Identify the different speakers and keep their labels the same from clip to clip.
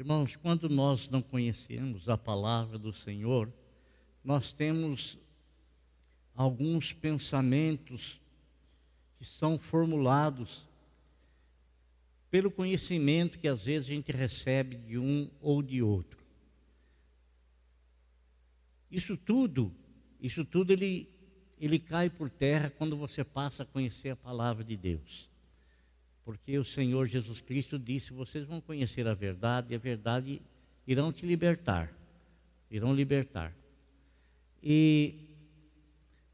Speaker 1: Irmãos, quando nós não conhecemos a palavra do Senhor, nós temos alguns pensamentos que são formulados pelo conhecimento que às vezes a gente recebe de um ou de outro. Isso tudo, isso tudo ele, ele cai por terra quando você passa a conhecer a palavra de Deus. Porque o Senhor Jesus Cristo disse: vocês vão conhecer a verdade e a verdade irão te libertar. Irão libertar. E,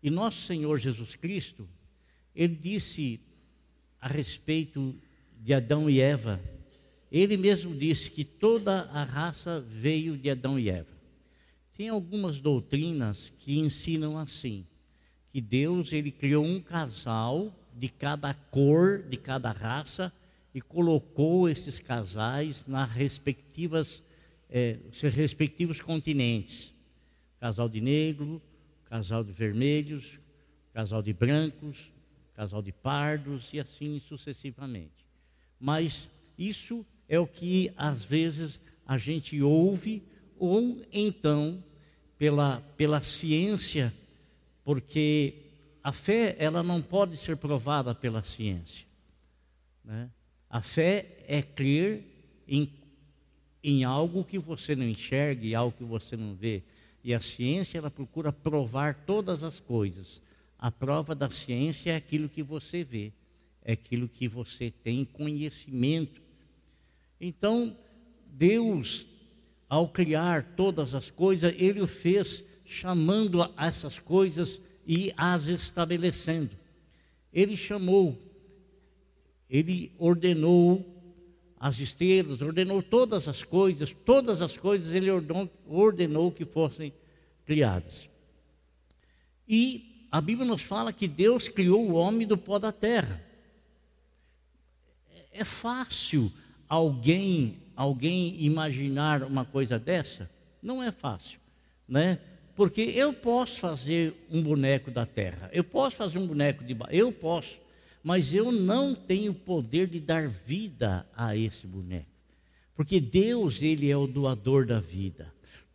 Speaker 1: e nosso Senhor Jesus Cristo, ele disse a respeito de Adão e Eva, ele mesmo disse que toda a raça veio de Adão e Eva. Tem algumas doutrinas que ensinam assim, que Deus ele criou um casal de cada cor, de cada raça e colocou esses casais nas respectivas é, seus respectivos continentes. Casal de negro, casal de vermelhos, casal de brancos, casal de pardos e assim sucessivamente. Mas isso é o que às vezes a gente ouve ou então pela, pela ciência, porque a fé ela não pode ser provada pela ciência. Né? A fé é crer em, em algo que você não enxerga algo que você não vê. E a ciência ela procura provar todas as coisas. A prova da ciência é aquilo que você vê, é aquilo que você tem conhecimento. Então, Deus ao criar todas as coisas, ele o fez chamando essas coisas e as estabelecendo. Ele chamou, ele ordenou as estrelas, ordenou todas as coisas, todas as coisas ele ordenou, que fossem criadas. E a Bíblia nos fala que Deus criou o homem do pó da terra. É fácil alguém alguém imaginar uma coisa dessa? Não é fácil, né? Porque eu posso fazer um boneco da terra, eu posso fazer um boneco de eu posso, mas eu não tenho poder de dar vida a esse boneco. Porque Deus, ele é o doador da vida.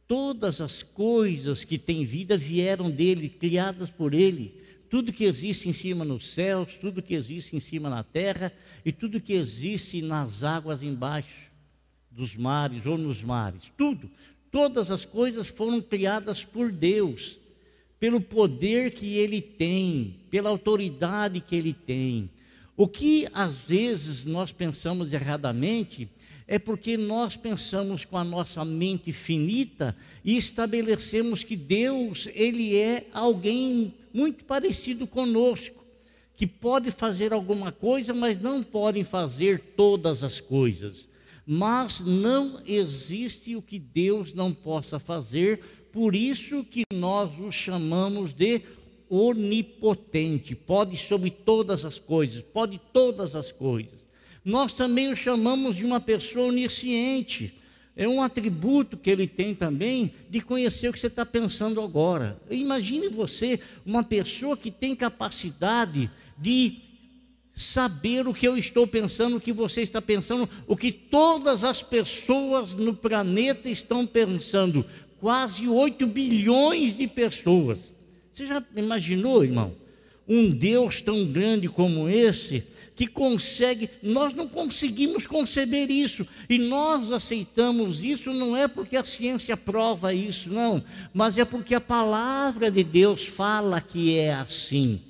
Speaker 1: Todas as coisas que têm vida vieram dele, criadas por ele. Tudo que existe em cima nos céus, tudo que existe em cima na terra e tudo que existe nas águas embaixo dos mares ou nos mares, tudo, todas as coisas foram criadas por Deus, pelo poder que Ele tem, pela autoridade que Ele tem. O que às vezes nós pensamos erradamente é porque nós pensamos com a nossa mente finita e estabelecemos que Deus, Ele é alguém muito parecido conosco, que pode fazer alguma coisa, mas não pode fazer todas as coisas mas não existe o que Deus não possa fazer, por isso que nós o chamamos de onipotente, pode sobre todas as coisas, pode todas as coisas. Nós também o chamamos de uma pessoa onisciente, é um atributo que ele tem também de conhecer o que você está pensando agora. Imagine você, uma pessoa que tem capacidade de saber o que eu estou pensando, o que você está pensando, o que todas as pessoas no planeta estão pensando. Quase 8 bilhões de pessoas. Você já imaginou, irmão? Um Deus tão grande como esse, que consegue, nós não conseguimos conceber isso, e nós aceitamos isso não é porque a ciência prova isso, não, mas é porque a palavra de Deus fala que é assim.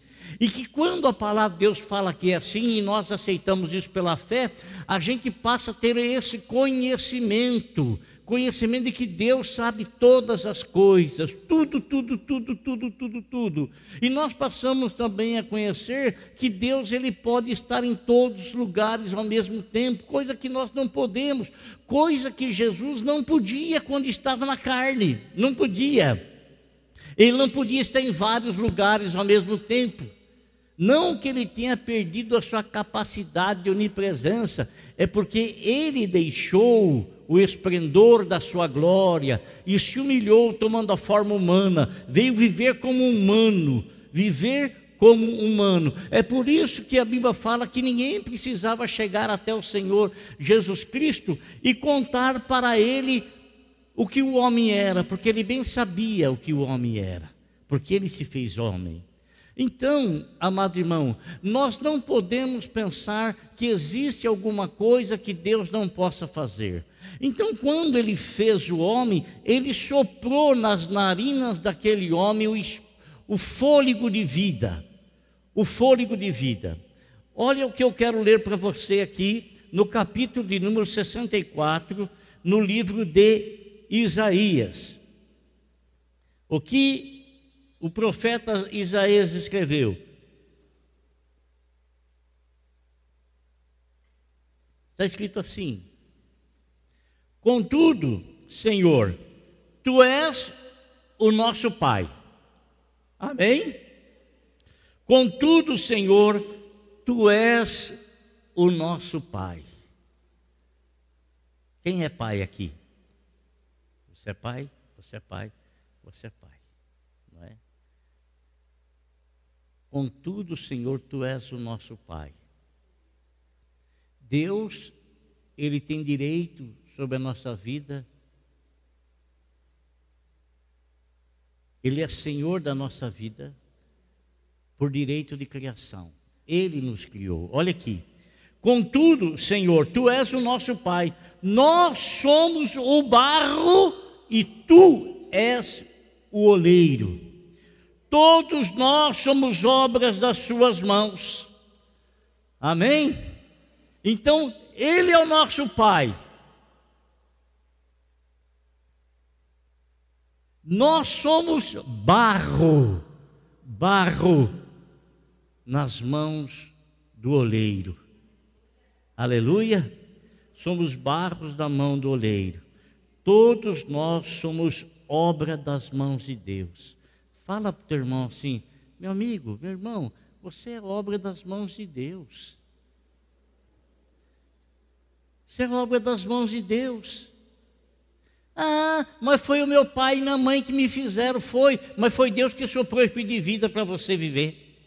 Speaker 1: E que quando a palavra de Deus fala que é assim e nós aceitamos isso pela fé, a gente passa a ter esse conhecimento, conhecimento de que Deus sabe todas as coisas, tudo, tudo, tudo, tudo, tudo, tudo. E nós passamos também a conhecer que Deus ele pode estar em todos os lugares ao mesmo tempo, coisa que nós não podemos, coisa que Jesus não podia quando estava na carne, não podia. Ele não podia estar em vários lugares ao mesmo tempo. Não que ele tenha perdido a sua capacidade de onipresença, é porque ele deixou o esplendor da sua glória e se humilhou tomando a forma humana, veio viver como humano, viver como humano. É por isso que a Bíblia fala que ninguém precisava chegar até o Senhor Jesus Cristo e contar para ele o que o homem era, porque ele bem sabia o que o homem era, porque ele se fez homem. Então, amado irmão, nós não podemos pensar que existe alguma coisa que Deus não possa fazer. Então, quando ele fez o homem, ele soprou nas narinas daquele homem o, o fôlego de vida. O fôlego de vida. Olha o que eu quero ler para você aqui no capítulo de número 64, no livro de Isaías. O que o profeta Isaías escreveu. Está escrito assim: Contudo, Senhor, tu és o nosso Pai. Amém? Contudo, Senhor, tu és o nosso Pai. Quem é pai aqui? Você é pai? Você é pai? Você é pai. Não é? Contudo, Senhor, tu és o nosso Pai. Deus, ele tem direito sobre a nossa vida. Ele é Senhor da nossa vida por direito de criação. Ele nos criou. Olha aqui. Contudo, Senhor, tu és o nosso Pai. Nós somos o barro e tu és o oleiro. Todos nós somos obras das suas mãos. Amém? Então, ele é o nosso Pai. Nós somos barro, barro nas mãos do oleiro. Aleluia! Somos barros da mão do oleiro. Todos nós somos obra das mãos de Deus. Fala para o teu irmão assim, meu amigo, meu irmão, você é obra das mãos de Deus. Você é obra das mãos de Deus. Ah, mas foi o meu pai e minha mãe que me fizeram. Foi, mas foi Deus que soprou espírito de vida para você viver.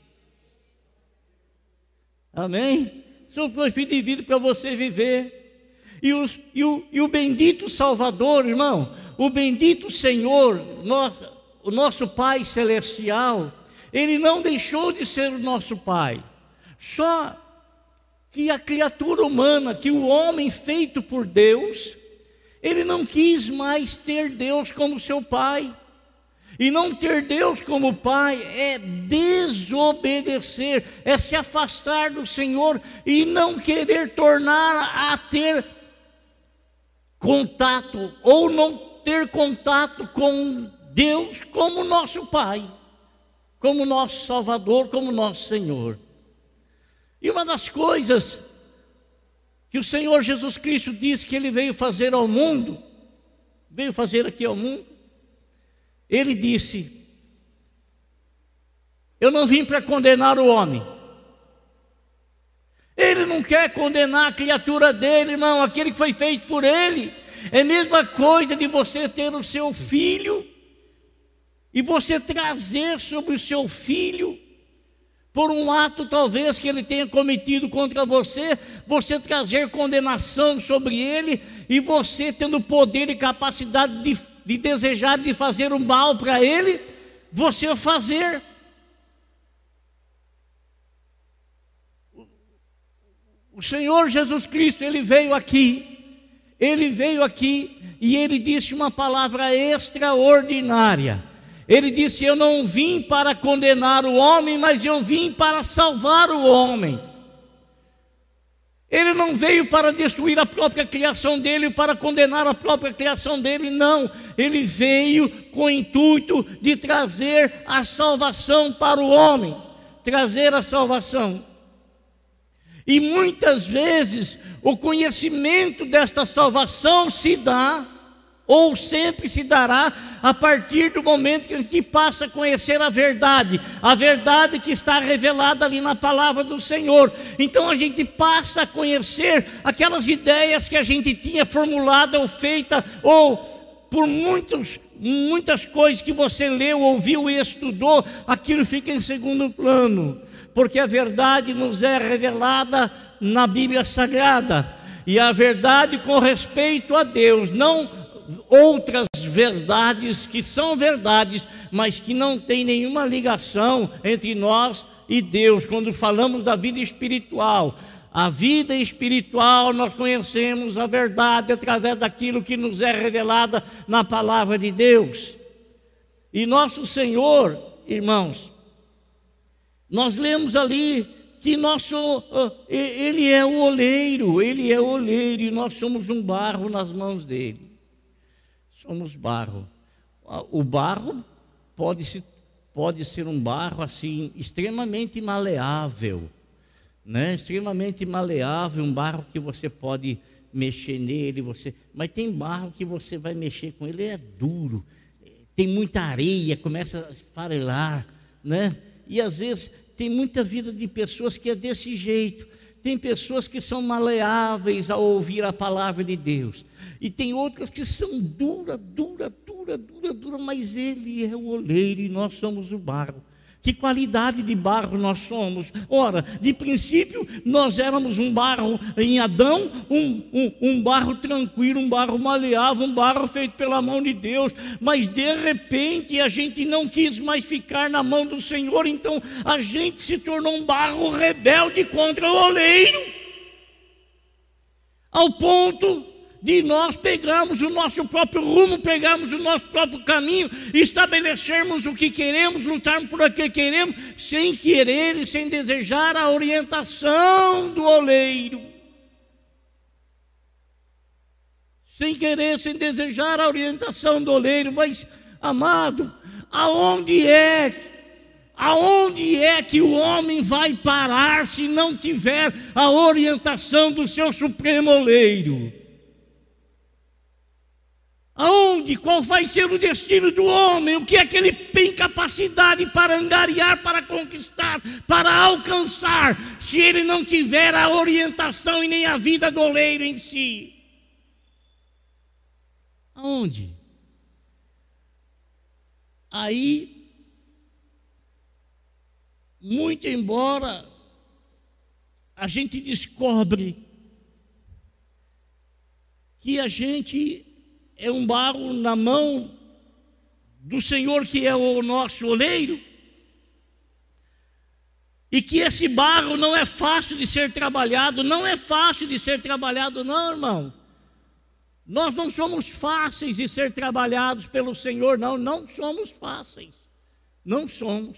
Speaker 1: Amém? Soprou espírito de vida para você viver. E, os, e, o, e o bendito Salvador, irmão, o bendito Senhor, nosso, o nosso Pai Celestial, Ele não deixou de ser o nosso Pai. Só que a criatura humana, que o homem feito por Deus, ele não quis mais ter Deus como seu pai. E não ter Deus como pai é desobedecer, é se afastar do Senhor e não querer tornar a ter contato ou não ter contato com Deus como nosso pai, como nosso Salvador, como nosso Senhor. E uma das coisas que o Senhor Jesus Cristo disse que ele veio fazer ao mundo, veio fazer aqui ao mundo. Ele disse: Eu não vim para condenar o homem. Ele não quer condenar a criatura dele, irmão, aquele que foi feito por ele. É a mesma coisa de você ter o seu filho e você trazer sobre o seu filho por um ato talvez que ele tenha cometido contra você, você trazer condenação sobre ele e você tendo poder e capacidade de, de desejar de fazer o mal para ele, você fazer. O Senhor Jesus Cristo, ele veio aqui, ele veio aqui e ele disse uma palavra extraordinária. Ele disse: Eu não vim para condenar o homem, mas eu vim para salvar o homem. Ele não veio para destruir a própria criação dele, para condenar a própria criação dele, não. Ele veio com o intuito de trazer a salvação para o homem, trazer a salvação. E muitas vezes o conhecimento desta salvação se dá ou sempre se dará a partir do momento que a gente passa a conhecer a verdade, a verdade que está revelada ali na palavra do Senhor. Então a gente passa a conhecer aquelas ideias que a gente tinha formulada ou feita, ou por muitos, muitas coisas que você leu, ouviu e estudou, aquilo fica em segundo plano, porque a verdade nos é revelada na Bíblia Sagrada, e a verdade com respeito a Deus, não outras verdades que são verdades, mas que não tem nenhuma ligação entre nós e Deus, quando falamos da vida espiritual. A vida espiritual, nós conhecemos a verdade através daquilo que nos é revelada na palavra de Deus. E nosso Senhor, irmãos, nós lemos ali que nosso, ele é o oleiro, ele é o oleiro e nós somos um barro nas mãos dele. Somos barro. O barro pode, se, pode ser um barro assim extremamente maleável né? extremamente maleável, um barro que você pode mexer nele, você, mas tem barro que você vai mexer com ele, é duro, tem muita areia, começa a farelar, né? E às vezes tem muita vida de pessoas que é desse jeito. Tem pessoas que são maleáveis ao ouvir a palavra de Deus. E tem outras que são dura, dura, dura, dura, dura, mas ele é o oleiro e nós somos o barro. Que qualidade de barro nós somos. Ora, de princípio, nós éramos um barro em Adão, um, um, um, barro tranquilo, um barro maleável, um barro feito pela mão de Deus. Mas de repente a gente não quis mais ficar na mão do Senhor, então a gente se tornou um barro rebelde contra o oleiro. Ao ponto de nós pegarmos o nosso próprio rumo, pegarmos o nosso próprio caminho, estabelecermos o que queremos, lutarmos por o que queremos, sem querer e sem desejar a orientação do oleiro. Sem querer, sem desejar a orientação do oleiro, mas, amado, aonde é Aonde é que o homem vai parar se não tiver a orientação do seu supremo oleiro? Aonde? Qual vai ser o destino do homem? O que é que ele tem capacidade para angariar, para conquistar, para alcançar, se ele não tiver a orientação e nem a vida do oleiro em si? Aonde? Aí, muito embora a gente descobre que a gente é um barro na mão do Senhor que é o nosso oleiro. E que esse barro não é fácil de ser trabalhado, não é fácil de ser trabalhado, não, irmão. Nós não somos fáceis de ser trabalhados pelo Senhor, não, não somos fáceis. Não somos.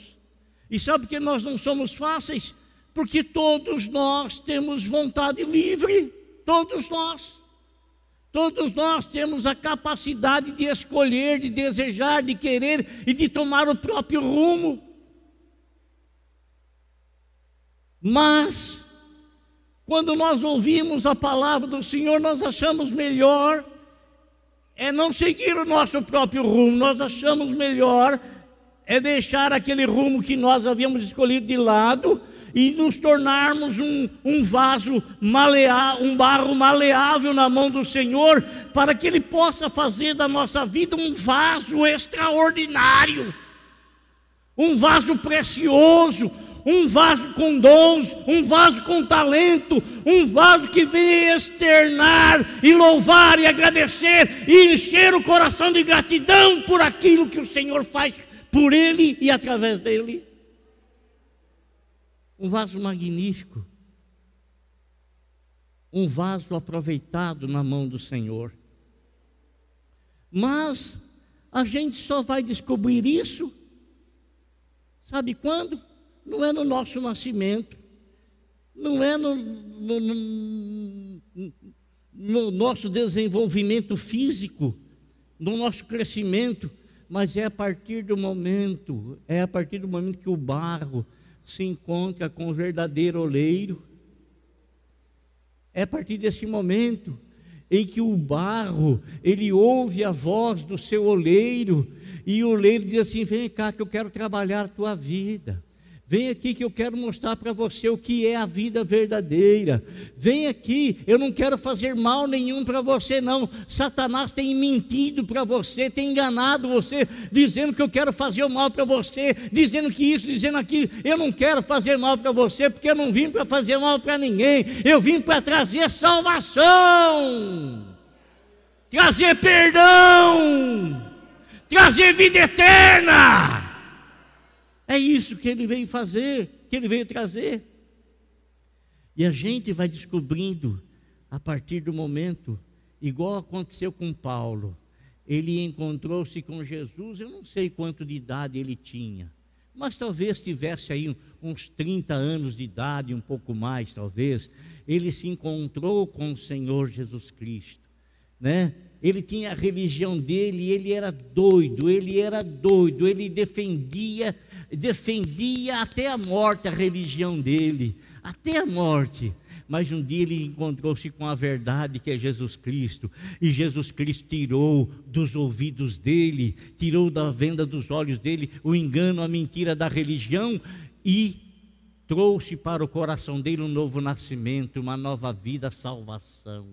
Speaker 1: E sabe que nós não somos fáceis? Porque todos nós temos vontade livre, todos nós. Todos nós temos a capacidade de escolher, de desejar, de querer e de tomar o próprio rumo. Mas, quando nós ouvimos a palavra do Senhor, nós achamos melhor é não seguir o nosso próprio rumo, nós achamos melhor é deixar aquele rumo que nós havíamos escolhido de lado e nos tornarmos um, um vaso maleável, um barro maleável na mão do Senhor, para que Ele possa fazer da nossa vida um vaso extraordinário, um vaso precioso, um vaso com dons, um vaso com talento, um vaso que vem externar e louvar e agradecer e encher o coração de gratidão por aquilo que o Senhor faz por ele e através dele um vaso magnífico, um vaso aproveitado na mão do Senhor. Mas a gente só vai descobrir isso, sabe quando? Não é no nosso nascimento, não é no, no, no, no nosso desenvolvimento físico, no nosso crescimento, mas é a partir do momento, é a partir do momento que o barro se encontra com o verdadeiro oleiro. É a partir desse momento em que o barro, ele ouve a voz do seu oleiro, e o oleiro diz assim: Vem cá, que eu quero trabalhar a tua vida. Vem aqui que eu quero mostrar para você o que é a vida verdadeira. Vem aqui, eu não quero fazer mal nenhum para você, não. Satanás tem mentido para você, tem enganado você, dizendo que eu quero fazer o mal para você, dizendo que isso, dizendo aquilo. Eu não quero fazer mal para você, porque eu não vim para fazer mal para ninguém. Eu vim para trazer salvação, trazer perdão, trazer vida eterna. É isso que ele veio fazer, que ele veio trazer. E a gente vai descobrindo a partir do momento, igual aconteceu com Paulo. Ele encontrou-se com Jesus, eu não sei quanto de idade ele tinha, mas talvez tivesse aí uns 30 anos de idade, um pouco mais, talvez. Ele se encontrou com o Senhor Jesus Cristo, né? ele tinha a religião dele, ele era doido, ele era doido, ele defendia, defendia até a morte a religião dele, até a morte. Mas um dia ele encontrou-se com a verdade que é Jesus Cristo, e Jesus Cristo tirou dos ouvidos dele, tirou da venda dos olhos dele o engano, a mentira da religião e trouxe para o coração dele um novo nascimento, uma nova vida, salvação.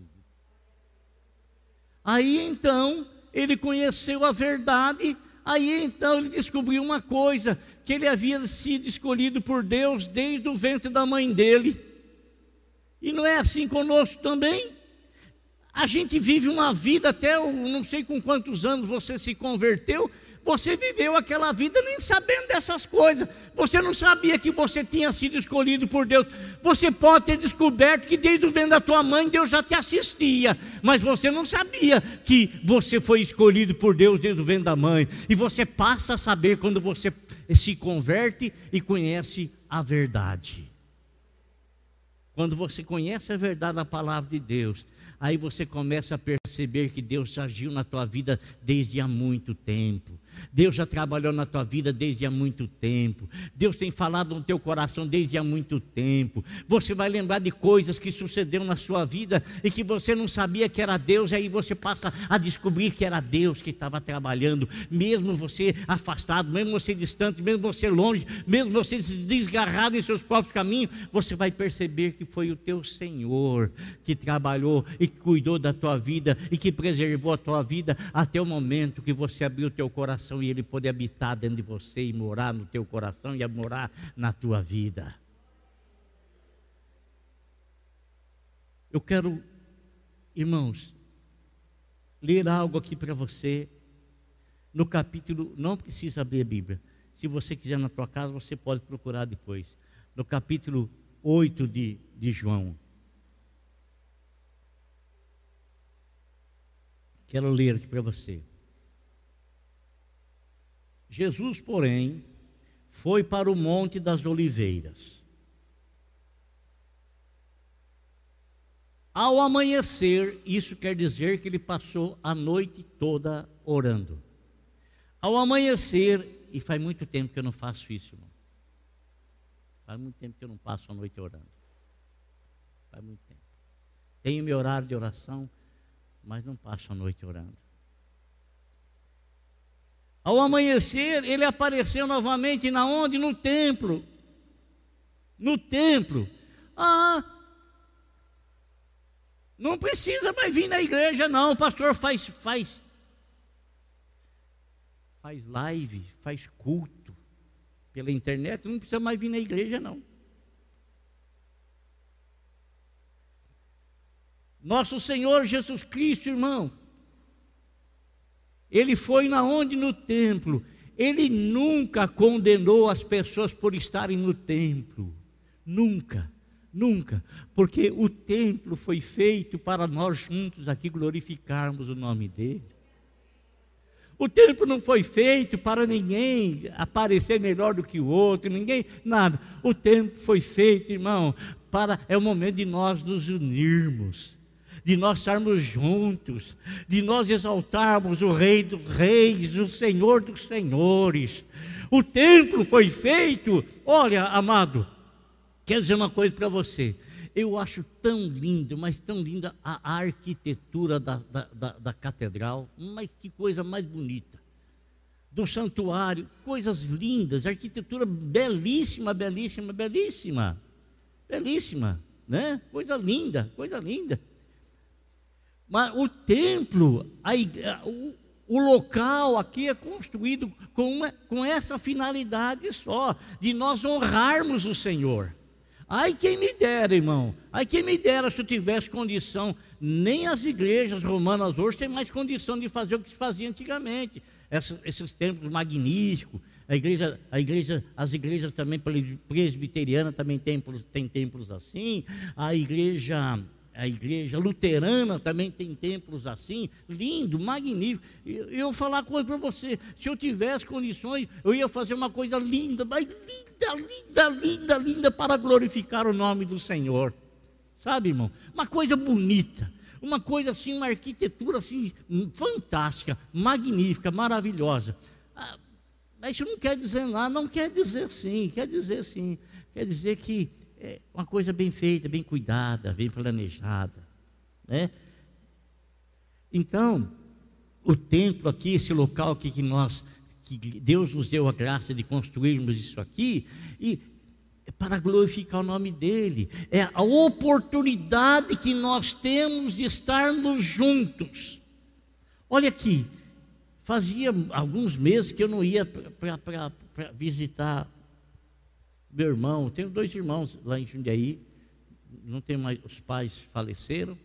Speaker 1: Aí então ele conheceu a verdade, aí então ele descobriu uma coisa: que ele havia sido escolhido por Deus desde o ventre da mãe dele. E não é assim conosco também? A gente vive uma vida até, não sei com quantos anos você se converteu, você viveu aquela vida nem sabendo dessas coisas. Você não sabia que você tinha sido escolhido por Deus. Você pode ter descoberto que desde o vento da tua mãe Deus já te assistia, mas você não sabia que você foi escolhido por Deus desde o vento da mãe. E você passa a saber quando você se converte e conhece a verdade. Quando você conhece a verdade da palavra de Deus, aí você começa a perceber que Deus agiu na tua vida desde há muito tempo. Deus já trabalhou na tua vida desde há muito tempo. Deus tem falado no teu coração desde há muito tempo. Você vai lembrar de coisas que sucederam na sua vida e que você não sabia que era Deus, e aí você passa a descobrir que era Deus que estava trabalhando, mesmo você afastado, mesmo você distante, mesmo você longe, mesmo você desgarrado em seus próprios caminhos, você vai perceber que foi o teu Senhor que trabalhou e que cuidou da tua vida e que preservou a tua vida até o momento que você abriu o teu coração e ele poder habitar dentro de você e morar no teu coração e morar na tua vida. Eu quero, irmãos, ler algo aqui para você no capítulo, não precisa abrir a Bíblia. Se você quiser na tua casa, você pode procurar depois. No capítulo 8 de, de João. Quero ler aqui para você. Jesus, porém, foi para o Monte das Oliveiras. Ao amanhecer, isso quer dizer que ele passou a noite toda orando. Ao amanhecer, e faz muito tempo que eu não faço isso, irmão. Faz muito tempo que eu não passo a noite orando. Faz muito tempo. Tenho meu horário de oração, mas não passo a noite orando. Ao amanhecer, ele apareceu novamente na onde? No templo. No templo. Ah, não precisa mais vir na igreja, não. O pastor faz, faz, faz live, faz culto pela internet. Não precisa mais vir na igreja, não. Nosso Senhor Jesus Cristo, irmão, ele foi na onde no templo. Ele nunca condenou as pessoas por estarem no templo. Nunca, nunca. Porque o templo foi feito para nós juntos aqui glorificarmos o nome dele. O templo não foi feito para ninguém aparecer melhor do que o outro, ninguém, nada. O templo foi feito, irmão, para é o momento de nós nos unirmos de nós estarmos juntos, de nós exaltarmos o Rei dos Reis, o Senhor dos Senhores. O templo foi feito, olha, amado, quero dizer uma coisa para você. Eu acho tão lindo, mas tão linda a arquitetura da, da, da, da catedral, mas que coisa mais bonita. do santuário, coisas lindas, arquitetura belíssima, belíssima, belíssima, belíssima, né? Coisa linda, coisa linda. Mas o templo, a, o, o local aqui é construído com, uma, com essa finalidade só, de nós honrarmos o Senhor. Ai quem me dera, irmão. Ai quem me dera se eu tivesse condição. Nem as igrejas romanas hoje têm mais condição de fazer o que se fazia antigamente. Esses templos magníficos. A igreja, a igreja, as igrejas também presbiterianas também templos, tem templos assim. A igreja a igreja luterana também tem templos assim, lindo, magnífico. Eu, eu falar coisa para você: se eu tivesse condições, eu ia fazer uma coisa linda, mas linda, linda, linda, linda, para glorificar o nome do Senhor. Sabe, irmão? Uma coisa bonita, uma coisa assim, uma arquitetura assim, fantástica, magnífica, maravilhosa. Ah, mas isso não quer dizer nada, não quer dizer sim, quer dizer sim, quer dizer que é uma coisa bem feita, bem cuidada, bem planejada. Né? Então, o templo aqui, esse local aqui que nós, que Deus nos deu a graça de construirmos isso aqui, e é para glorificar o nome dele, é a oportunidade que nós temos de estarmos juntos. Olha aqui, fazia alguns meses que eu não ia para visitar meu irmão, tenho dois irmãos lá em Jundiaí, não tenho mais, os pais faleceram.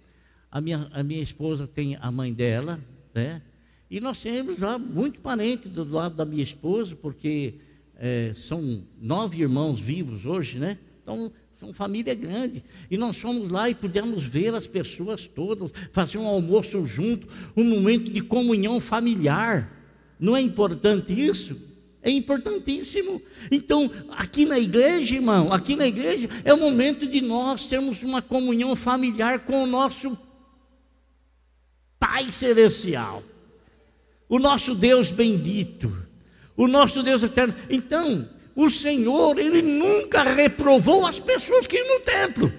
Speaker 1: A minha, a minha esposa tem a mãe dela, né? E nós temos lá muito parente do lado da minha esposa, porque é, são nove irmãos vivos hoje, né? Então, são família grande. E nós fomos lá e pudemos ver as pessoas todas, fazer um almoço junto, um momento de comunhão familiar. Não é importante isso? É importantíssimo. Então, aqui na igreja, irmão, aqui na igreja é o momento de nós termos uma comunhão familiar com o nosso Pai Celestial, o nosso Deus bendito, o nosso Deus eterno. Então, o Senhor, Ele nunca reprovou as pessoas que iam no templo.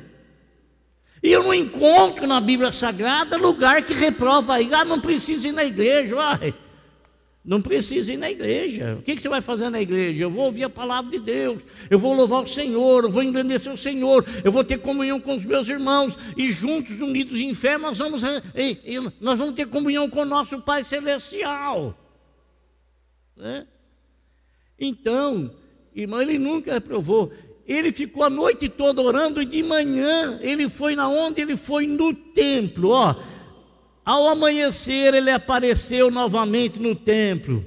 Speaker 1: E eu não encontro na Bíblia Sagrada lugar que reprova aí, ah, não precisa ir na igreja, vai. Não precisa ir na igreja. O que, você vai fazer na igreja? Eu vou ouvir a palavra de Deus, eu vou louvar o Senhor, eu vou engrandecer o Senhor, eu vou ter comunhão com os meus irmãos, e juntos, unidos em fé, nós vamos, nós vamos ter comunhão com o nosso Pai Celestial. Né? Então, irmão, ele nunca reprovou. Ele ficou a noite toda orando e de manhã ele foi na onde? Ele foi no templo, ó ao amanhecer, ele apareceu novamente no templo,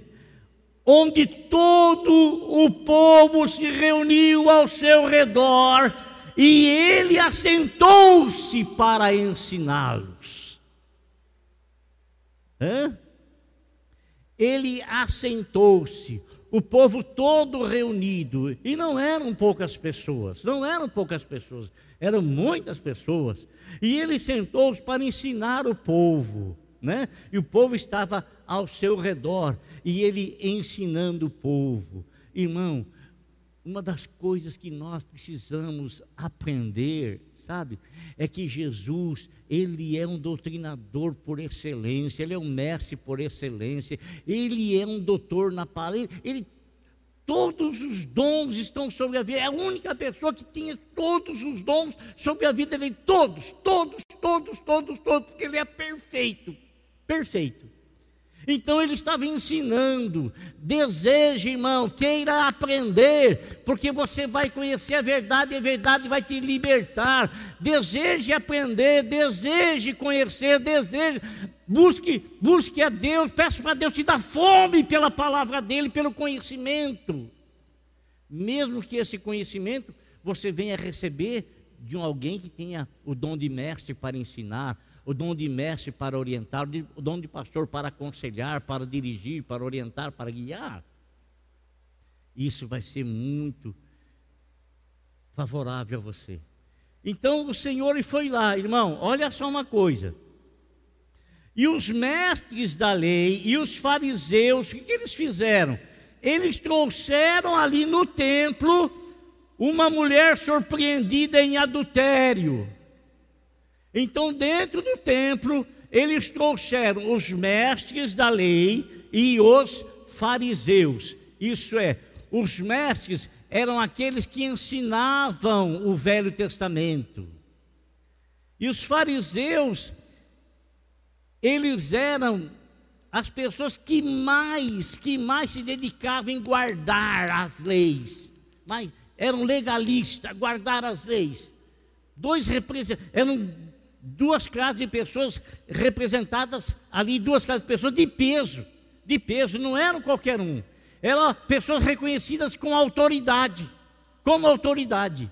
Speaker 1: onde todo o povo se reuniu ao seu redor e ele assentou-se para ensiná-los. Ele assentou-se, o povo todo reunido, e não eram poucas pessoas, não eram poucas pessoas, eram muitas pessoas. E ele sentou-se para ensinar o povo, né? E o povo estava ao seu redor, e ele ensinando o povo. Irmão, uma das coisas que nós precisamos aprender, sabe, é que Jesus, ele é um doutrinador por excelência, ele é um mestre por excelência, ele é um doutor na palavra, ele Todos os dons estão sobre a vida. É a única pessoa que tinha todos os dons sobre a vida dele. Todos, todos, todos, todos, todos, porque ele é perfeito. Perfeito. Então ele estava ensinando. Deseje, irmão, queira aprender, porque você vai conhecer a verdade e a verdade vai te libertar. Deseje aprender, deseje conhecer, deseje. Busque, busque a Deus, peça para Deus te dar fome pela palavra dele, pelo conhecimento. Mesmo que esse conhecimento você venha receber de alguém que tenha o dom de mestre para ensinar, o dom de mestre para orientar, o dom de pastor para aconselhar, para dirigir, para orientar, para guiar. Isso vai ser muito favorável a você. Então o Senhor foi lá, irmão, olha só uma coisa. E os mestres da lei e os fariseus, o que, eles fizeram? Eles trouxeram ali no templo uma mulher surpreendida em adultério. Então, dentro do templo, eles trouxeram os mestres da lei e os fariseus. Isso é, os mestres eram aqueles que ensinavam o Velho Testamento. E os fariseus, eles eram as pessoas que mais, que mais se dedicavam em guardar as leis. Mas eram legalistas, guardar as leis. Dois eram duas classes de pessoas representadas ali, duas classes de pessoas de peso, de peso, não eram qualquer um. Eram pessoas reconhecidas com autoridade, como autoridade.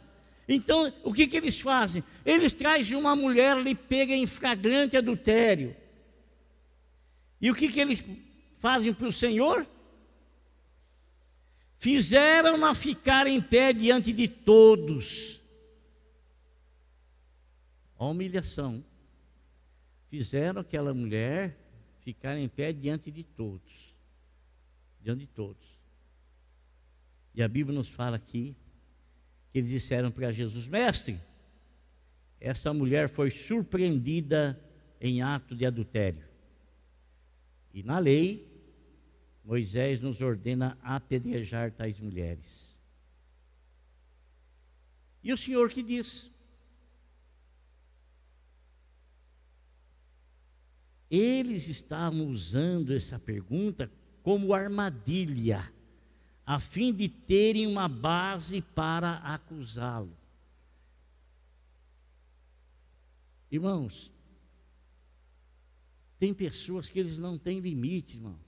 Speaker 1: Então, o que, que eles fazem? Eles trazem uma mulher ali, pega em flagrante adultério. E o que, que eles fazem para o Senhor? Fizeram-na ficar em pé diante de todos. A humilhação. Fizeram aquela mulher ficar em pé diante de todos. Diante de todos. E a Bíblia nos fala aqui que eles disseram para Jesus: Mestre, essa mulher foi surpreendida em ato de adultério. E na lei, Moisés nos ordena apedrejar tais mulheres. E o Senhor que diz? Eles estavam usando essa pergunta como armadilha a fim de terem uma base para acusá-lo. Irmãos, tem pessoas que eles não têm limite, irmãos.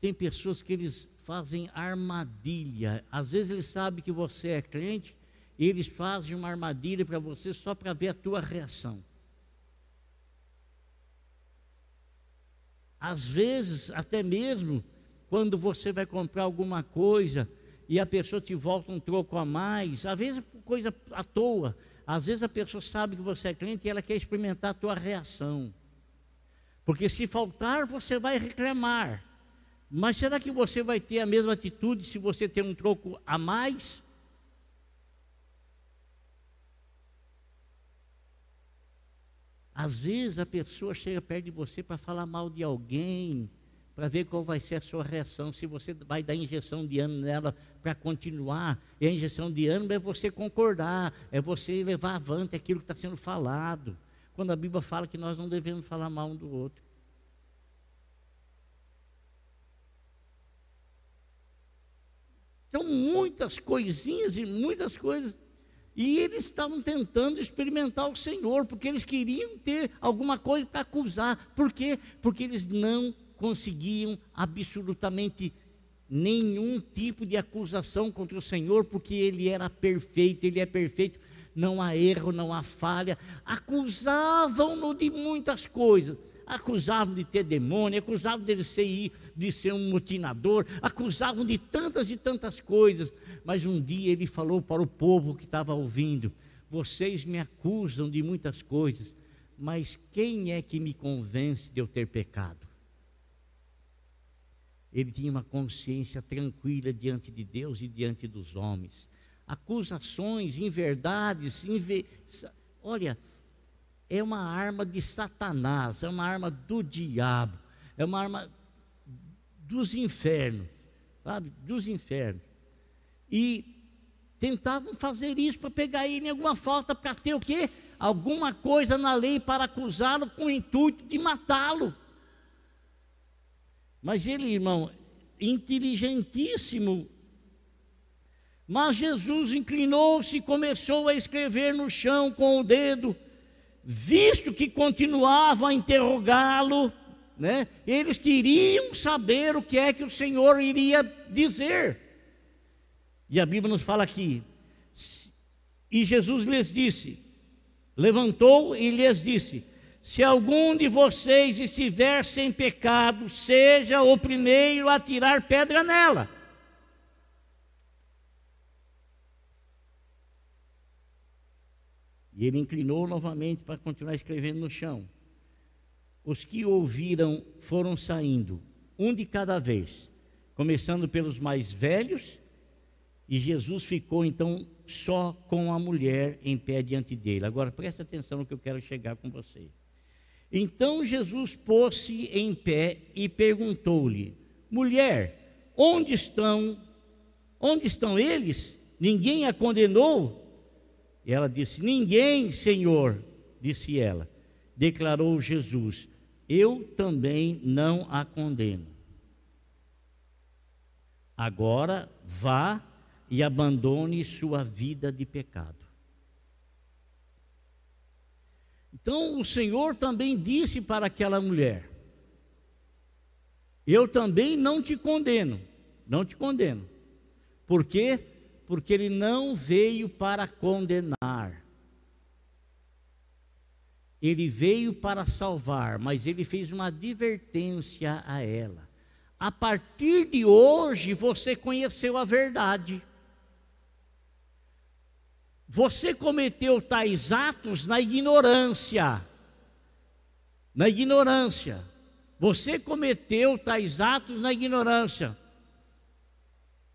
Speaker 1: Tem pessoas que eles fazem armadilha. Às vezes eles sabem que você é crente e eles fazem uma armadilha para você só para ver a tua reação. Às vezes, até mesmo quando você vai comprar alguma coisa e a pessoa te volta um troco a mais, às vezes coisa à toa, às vezes a pessoa sabe que você é crente e ela quer experimentar a tua reação. Porque se faltar, você vai reclamar. Mas será que você vai ter a mesma atitude se você ter um troco a mais? Às vezes a pessoa chega perto de você para falar mal de alguém, para ver qual vai ser a sua reação, se você vai dar injeção de ânimo nela para continuar. E a injeção de ânimo é você concordar, é você levar avante aquilo que está sendo falado. Quando a Bíblia fala que nós não devemos falar mal um do outro. Então, muitas coisinhas e muitas coisas. E eles estavam tentando experimentar o Senhor, porque eles queriam ter alguma coisa para acusar. Por quê? Porque eles não conseguiam absolutamente nenhum tipo de acusação contra o Senhor, porque ele era perfeito, ele é perfeito, não há erro, não há falha. Acusavam-no de muitas coisas. Acusavam de ter demônio, acusavam de ser, de ser um mutinador, acusavam de tantas e tantas coisas. Mas um dia ele falou para o povo que estava ouvindo: Vocês me acusam de muitas coisas, mas quem é que me convence de eu ter pecado? ele tinha uma consciência tranquila diante de Deus e diante dos homens. Acusações, inverdades, inve... olha, é uma arma de Satanás, é uma arma do diabo, é uma arma dos infernos, sabe? Dos infernos. E tentavam fazer isso para pegar ele em alguma falta, para ter o quê? Alguma coisa na lei para acusá-lo com o intuito de matá-lo. Mas ele, irmão, inteligentíssimo. Mas Jesus inclinou-se e começou a escrever no chão com o dedo, visto que continuavam a interrogá-lo, né? Eles queriam saber o que é que o Senhor iria dizer. E a Bíblia nos fala aqui. E Jesus lhes disse: levantou e lhes disse: se algum de vocês estiver sem pecado, seja o primeiro a tirar pedra nela. Ele inclinou novamente para continuar escrevendo no chão. Os que ouviram foram saindo, um de cada vez, começando pelos mais velhos, e Jesus ficou então só com a mulher em pé diante dele. Agora presta atenção no que eu quero chegar com você. Então Jesus pôs-se em pé e perguntou-lhe: Mulher, onde estão? Onde estão eles? Ninguém a condenou? E ela disse: Ninguém, Senhor, disse ela. Declarou Jesus: Eu também não a condeno. Agora vá e abandone sua vida de pecado. Então o Senhor também disse para aquela mulher: Eu também não te condeno, não te condeno. Por quê? Porque ele não veio para condenar. Ele veio para salvar, mas ele fez uma advertência a ela. A partir de hoje você conheceu a verdade. Você cometeu tais atos na ignorância. Na ignorância. Você cometeu tais atos na ignorância.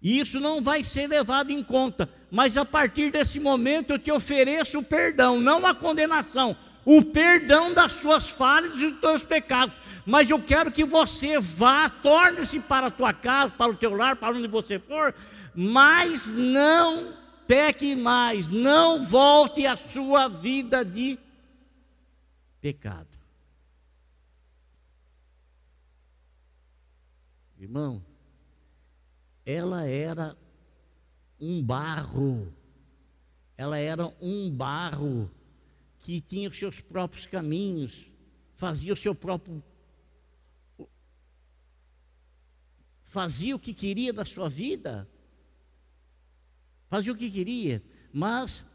Speaker 1: E isso não vai ser levado em conta. Mas a partir desse momento eu te ofereço o perdão, não a condenação. O perdão das suas falhas e dos teus pecados. Mas eu quero que você vá, torne-se para a tua casa, para o teu lar, para onde você for, mas não peque mais, não volte à sua vida de pecado. Irmão, ela era um barro, ela era um barro que tinha os seus próprios caminhos, fazia o seu próprio. fazia o que queria da sua vida fazia o que queria, mas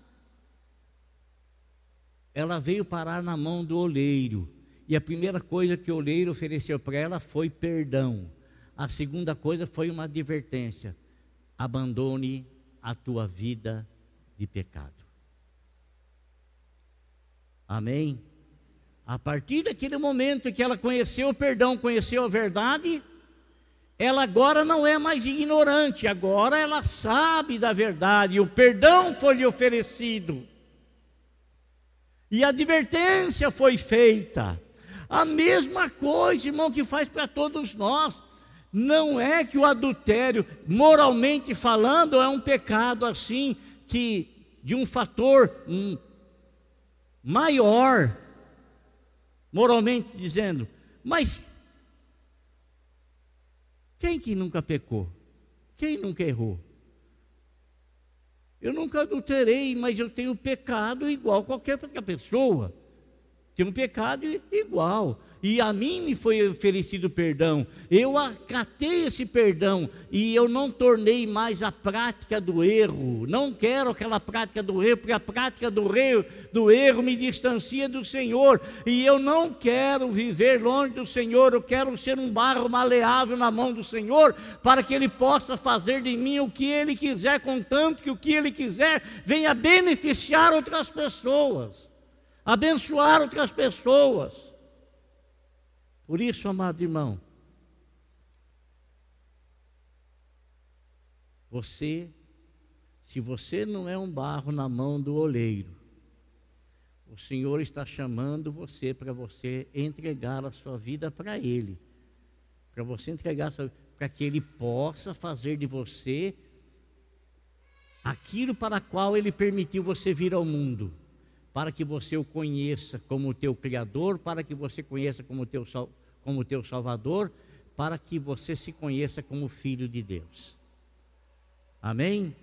Speaker 1: ela veio parar na mão do oleiro. E a primeira coisa que o oleiro ofereceu para ela foi perdão. A segunda coisa foi uma advertência: abandone a tua vida de pecado. Amém? A partir daquele momento que ela conheceu o perdão, conheceu a verdade, ela agora não é mais ignorante, agora ela sabe da verdade, o perdão foi lhe oferecido, e a advertência foi feita. A mesma coisa, irmão, que faz para todos nós. Não é que o adultério, moralmente falando, é um pecado assim, que de um fator um, maior, moralmente dizendo, mas quem que nunca pecou? Quem nunca errou? Eu nunca adulterei, mas eu tenho pecado igual qualquer pessoa. Tenho um pecado igual e a mim me foi oferecido perdão. Eu acatei esse perdão e eu não tornei mais a prática do erro. Não quero aquela prática do erro, porque a prática do erro, do erro me distancia do Senhor. E eu não quero viver longe do Senhor. Eu quero ser um barro maleável na mão do Senhor, para que Ele possa fazer de mim o que Ele quiser, contanto que o que Ele quiser venha beneficiar outras pessoas, abençoar outras pessoas. Por isso, amado irmão, você, se você não é um barro na mão do oleiro, o Senhor está chamando você para você entregar a sua vida para Ele, para você entregar para que Ele possa fazer de você aquilo para qual Ele permitiu você vir ao mundo, para que você o conheça como teu Criador, para que você conheça como teu como teu Salvador, para que você se conheça como filho de Deus. Amém?